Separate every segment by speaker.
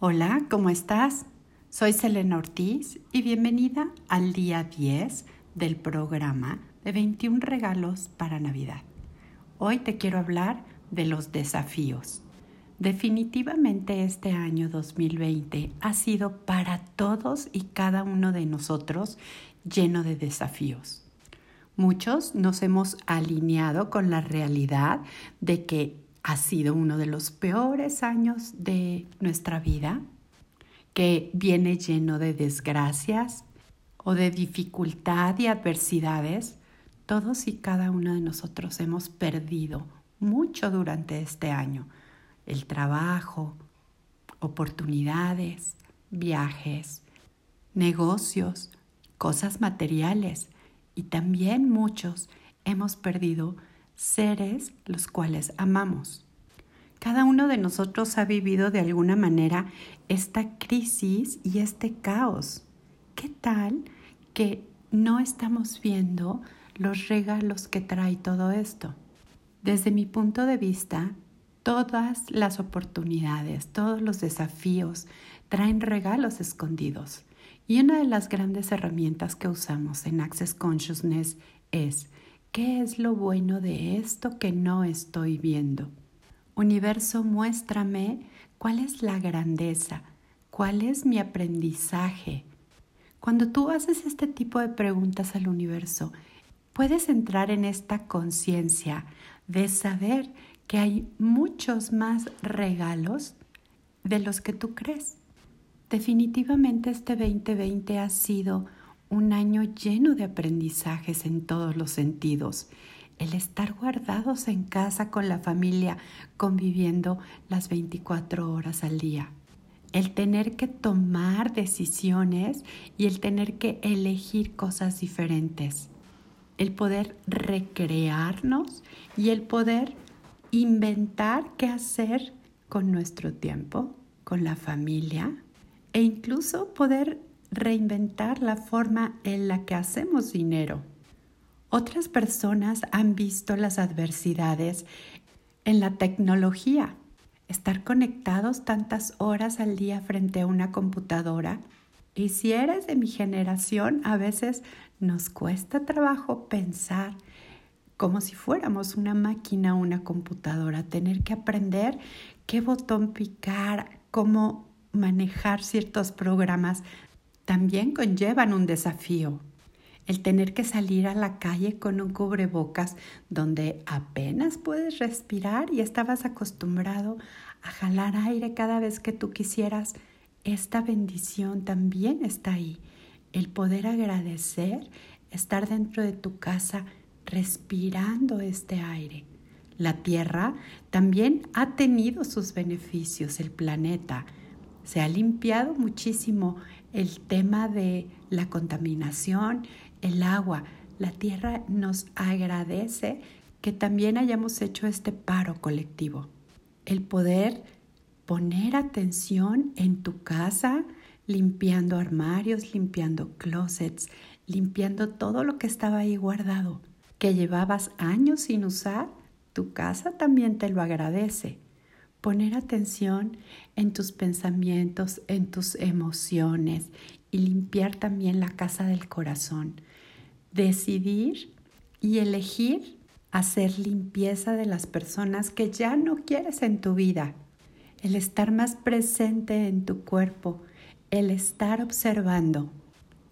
Speaker 1: Hola, ¿cómo estás? Soy Selena Ortiz y bienvenida al día 10 del programa de 21 regalos para Navidad. Hoy te quiero hablar de los desafíos. Definitivamente este año 2020 ha sido para todos y cada uno de nosotros lleno de desafíos. Muchos nos hemos alineado con la realidad de que ha sido uno de los peores años de nuestra vida, que viene lleno de desgracias o de dificultad y adversidades. Todos y cada uno de nosotros hemos perdido mucho durante este año. El trabajo, oportunidades, viajes, negocios, cosas materiales y también muchos hemos perdido seres los cuales amamos. Cada uno de nosotros ha vivido de alguna manera esta crisis y este caos. ¿Qué tal que no estamos viendo los regalos que trae todo esto? Desde mi punto de vista, todas las oportunidades, todos los desafíos traen regalos escondidos. Y una de las grandes herramientas que usamos en Access Consciousness es ¿Qué es lo bueno de esto que no estoy viendo? Universo, muéstrame cuál es la grandeza, cuál es mi aprendizaje. Cuando tú haces este tipo de preguntas al universo, puedes entrar en esta conciencia de saber que hay muchos más regalos de los que tú crees. Definitivamente este 2020 ha sido un año lleno de aprendizajes en todos los sentidos. El estar guardados en casa con la familia, conviviendo las 24 horas al día. El tener que tomar decisiones y el tener que elegir cosas diferentes. El poder recrearnos y el poder inventar qué hacer con nuestro tiempo, con la familia e incluso poder reinventar la forma en la que hacemos dinero. Otras personas han visto las adversidades en la tecnología. Estar conectados tantas horas al día frente a una computadora. Y si eres de mi generación, a veces nos cuesta trabajo pensar como si fuéramos una máquina o una computadora, tener que aprender qué botón picar, cómo manejar ciertos programas también conllevan un desafío. El tener que salir a la calle con un cubrebocas donde apenas puedes respirar y estabas acostumbrado a jalar aire cada vez que tú quisieras, esta bendición también está ahí. El poder agradecer estar dentro de tu casa respirando este aire. La Tierra también ha tenido sus beneficios, el planeta. Se ha limpiado muchísimo el tema de la contaminación, el agua. La tierra nos agradece que también hayamos hecho este paro colectivo. El poder poner atención en tu casa, limpiando armarios, limpiando closets, limpiando todo lo que estaba ahí guardado, que llevabas años sin usar, tu casa también te lo agradece poner atención en tus pensamientos, en tus emociones y limpiar también la casa del corazón. Decidir y elegir hacer limpieza de las personas que ya no quieres en tu vida. El estar más presente en tu cuerpo, el estar observando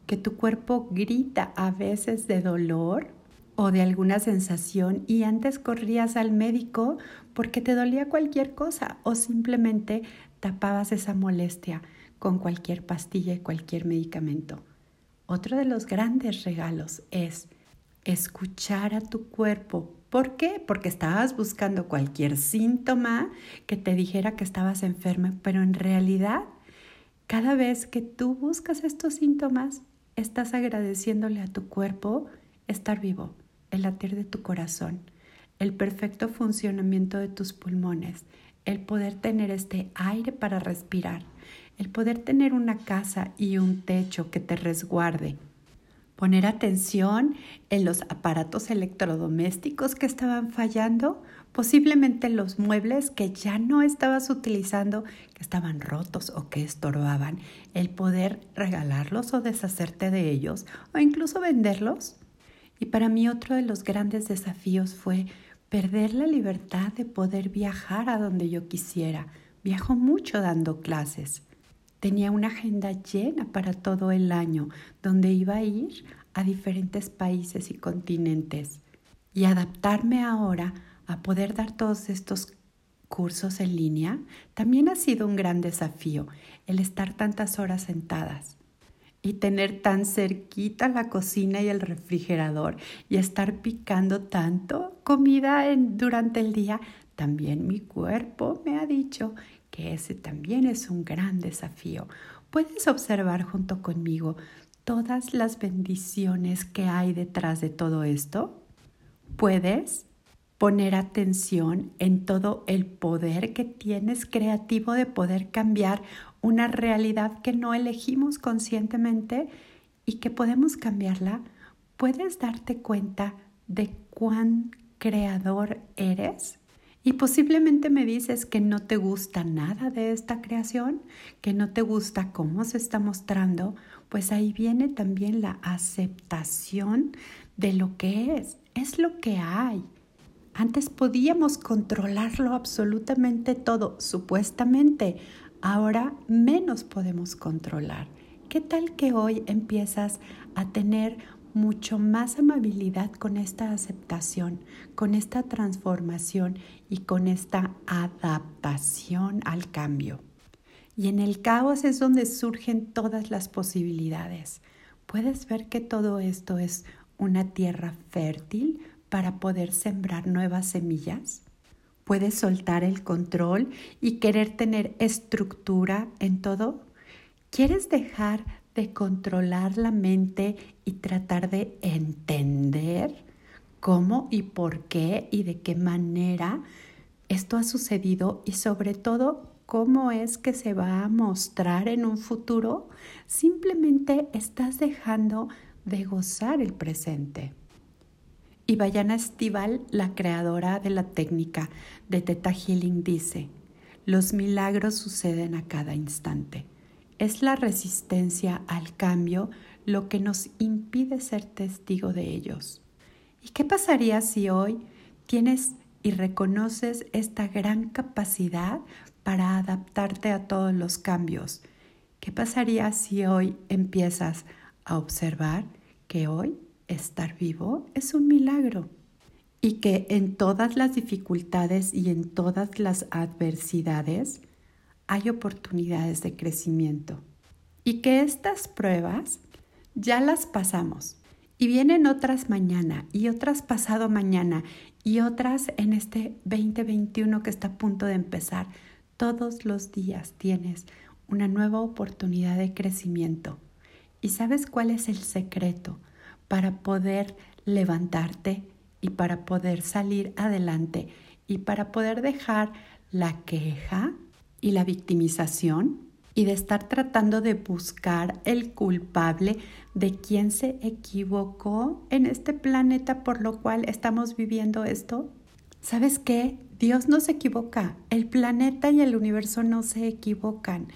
Speaker 1: que tu cuerpo grita a veces de dolor o de alguna sensación y antes corrías al médico porque te dolía cualquier cosa o simplemente tapabas esa molestia con cualquier pastilla y cualquier medicamento. Otro de los grandes regalos es escuchar a tu cuerpo. ¿Por qué? Porque estabas buscando cualquier síntoma que te dijera que estabas enferma, pero en realidad cada vez que tú buscas estos síntomas, estás agradeciéndole a tu cuerpo estar vivo el latir de tu corazón, el perfecto funcionamiento de tus pulmones, el poder tener este aire para respirar, el poder tener una casa y un techo que te resguarde. Poner atención en los aparatos electrodomésticos que estaban fallando Posiblemente los muebles que ya no estabas utilizando, que estaban rotos o que estorbaban, el poder regalarlos o deshacerte de ellos o incluso venderlos. Y para mí otro de los grandes desafíos fue perder la libertad de poder viajar a donde yo quisiera. Viajo mucho dando clases. Tenía una agenda llena para todo el año, donde iba a ir a diferentes países y continentes. Y adaptarme ahora a poder dar todos estos cursos en línea también ha sido un gran desafío, el estar tantas horas sentadas y tener tan cerquita la cocina y el refrigerador y estar picando tanto comida durante el día, también mi cuerpo me ha dicho ese también es un gran desafío. Puedes observar junto conmigo todas las bendiciones que hay detrás de todo esto. Puedes poner atención en todo el poder que tienes creativo de poder cambiar una realidad que no elegimos conscientemente y que podemos cambiarla, puedes darte cuenta de cuán creador eres. Y posiblemente me dices que no te gusta nada de esta creación, que no te gusta cómo se está mostrando, pues ahí viene también la aceptación de lo que es. Es lo que hay. Antes podíamos controlarlo absolutamente todo, supuestamente. Ahora menos podemos controlar. ¿Qué tal que hoy empiezas a tener mucho más amabilidad con esta aceptación, con esta transformación y con esta adaptación al cambio? Y en el caos es donde surgen todas las posibilidades. Puedes ver que todo esto es una tierra fértil para poder sembrar nuevas semillas? ¿Puedes soltar el control y querer tener estructura en todo? ¿Quieres dejar de controlar la mente y tratar de entender cómo y por qué y de qué manera esto ha sucedido y sobre todo cómo es que se va a mostrar en un futuro? Simplemente estás dejando de gozar el presente. Y Bayana Estival, la creadora de la técnica de Teta Healing, dice, los milagros suceden a cada instante. Es la resistencia al cambio lo que nos impide ser testigo de ellos. ¿Y qué pasaría si hoy tienes y reconoces esta gran capacidad para adaptarte a todos los cambios? ¿Qué pasaría si hoy empiezas a observar que hoy estar vivo es un milagro y que en todas las dificultades y en todas las adversidades hay oportunidades de crecimiento y que estas pruebas ya las pasamos y vienen otras mañana y otras pasado mañana y otras en este 2021 que está a punto de empezar. Todos los días tienes una nueva oportunidad de crecimiento. ¿Y sabes cuál es el secreto? para poder levantarte y para poder salir adelante y para poder dejar la queja y la victimización y de estar tratando de buscar el culpable de quien se equivocó en este planeta por lo cual estamos viviendo esto? ¿Sabes qué? Dios no se equivoca, el planeta y el universo no se equivocan,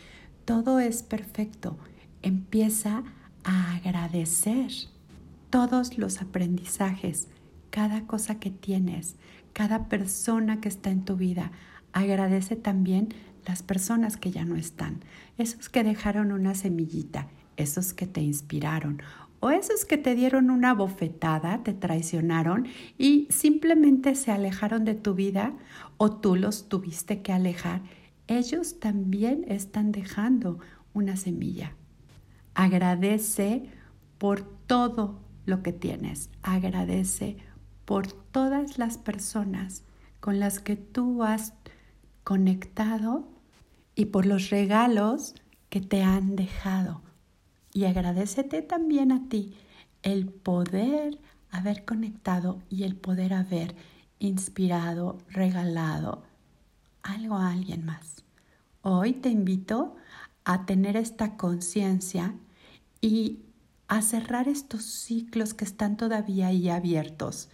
Speaker 1: todo es perfecto. Empieza a agradecer todos los aprendizajes, cada cosa que tienes, cada persona que está en tu vida. Agradece también las personas que ya no están, esos que dejaron una semillita, esos que te inspiraron o esos que te dieron una bofetada, te traicionaron y simplemente se alejaron de tu vida o tú los tuviste que alejar. Ellos también están dejando una semilla. Agradece por todo lo que tienes. Agradece por todas las personas con las que tú has conectado y por los regalos que te han dejado. Y agradecete también a ti el poder haber conectado y el poder haber inspirado, regalado algo a alguien más. Hoy te invito a tener esta conciencia y a cerrar estos ciclos que están todavía ahí abiertos.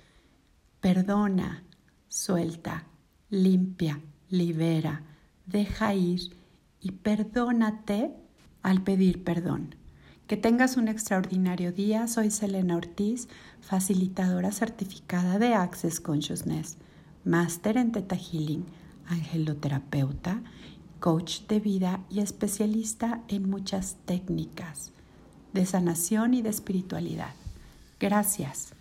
Speaker 1: Perdona, suelta, limpia, libera, deja ir y perdónate al pedir perdón. Que tengas un extraordinario día. Soy Selena Ortiz, facilitadora certificada de Access Consciousness, máster en Theta Healing, angeloterapeuta, coach de vida y especialista en muchas técnicas de sanación y de espiritualidad. Gracias.